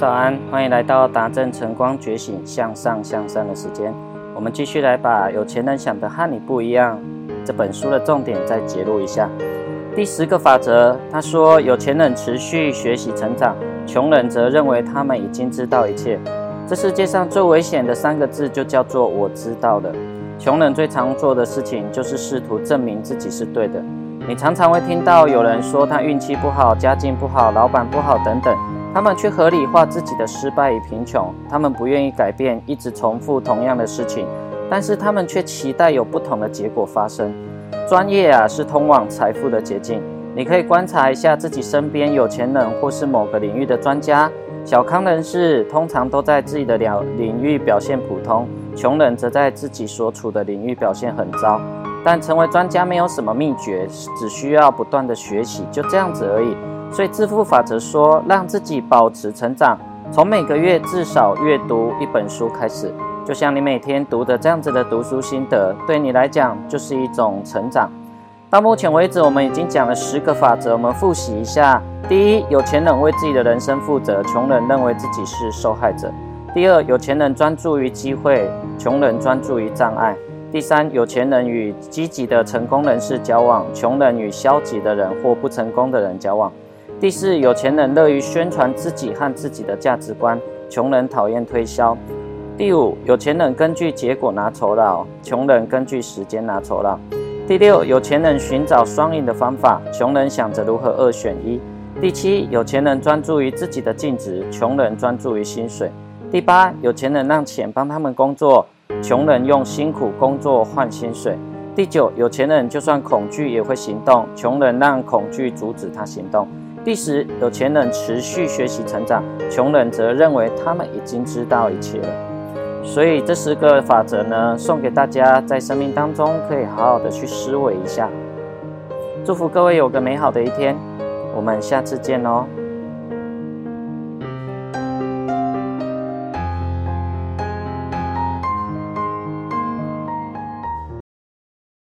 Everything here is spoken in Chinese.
早安，欢迎来到达正晨光觉醒向上向善的时间。我们继续来把有钱人想的和你不一样这本书的重点再揭露一下。第十个法则，他说有钱人持续学习成长，穷人则认为他们已经知道一切。这世界上最危险的三个字就叫做我知道的。穷人最常做的事情就是试图证明自己是对的。你常常会听到有人说他运气不好、家境不好、老板不好等等。他们却合理化自己的失败与贫穷，他们不愿意改变，一直重复同样的事情，但是他们却期待有不同的结果发生。专业啊，是通往财富的捷径。你可以观察一下自己身边有钱人或是某个领域的专家，小康人士通常都在自己的领领域表现普通，穷人则在自己所处的领域表现很糟。但成为专家没有什么秘诀，只需要不断的学习，就这样子而已。所以致富法则说，让自己保持成长，从每个月至少阅读一本书开始，就像你每天读的这样子的读书心得，对你来讲就是一种成长。到目前为止，我们已经讲了十个法则，我们复习一下：第一，有钱人为自己的人生负责，穷人认为自己是受害者；第二，有钱人专注于机会，穷人专注于障碍；第三，有钱人与积极的成功人士交往，穷人与消极的人或不成功的人交往。第四，有钱人乐于宣传自己和自己的价值观，穷人讨厌推销。第五，有钱人根据结果拿酬劳，穷人根据时间拿酬劳。第六，有钱人寻找双赢的方法，穷人想着如何二选一。第七，有钱人专注于自己的净值，穷人专注于薪水。第八，有钱人让钱帮他们工作，穷人用辛苦工作换薪水。第九，有钱人就算恐惧也会行动，穷人让恐惧阻止他行动。第十，有钱人持续学习成长，穷人则认为他们已经知道一切了。所以这十个法则呢，送给大家，在生命当中可以好好的去思维一下。祝福各位有个美好的一天，我们下次见哦。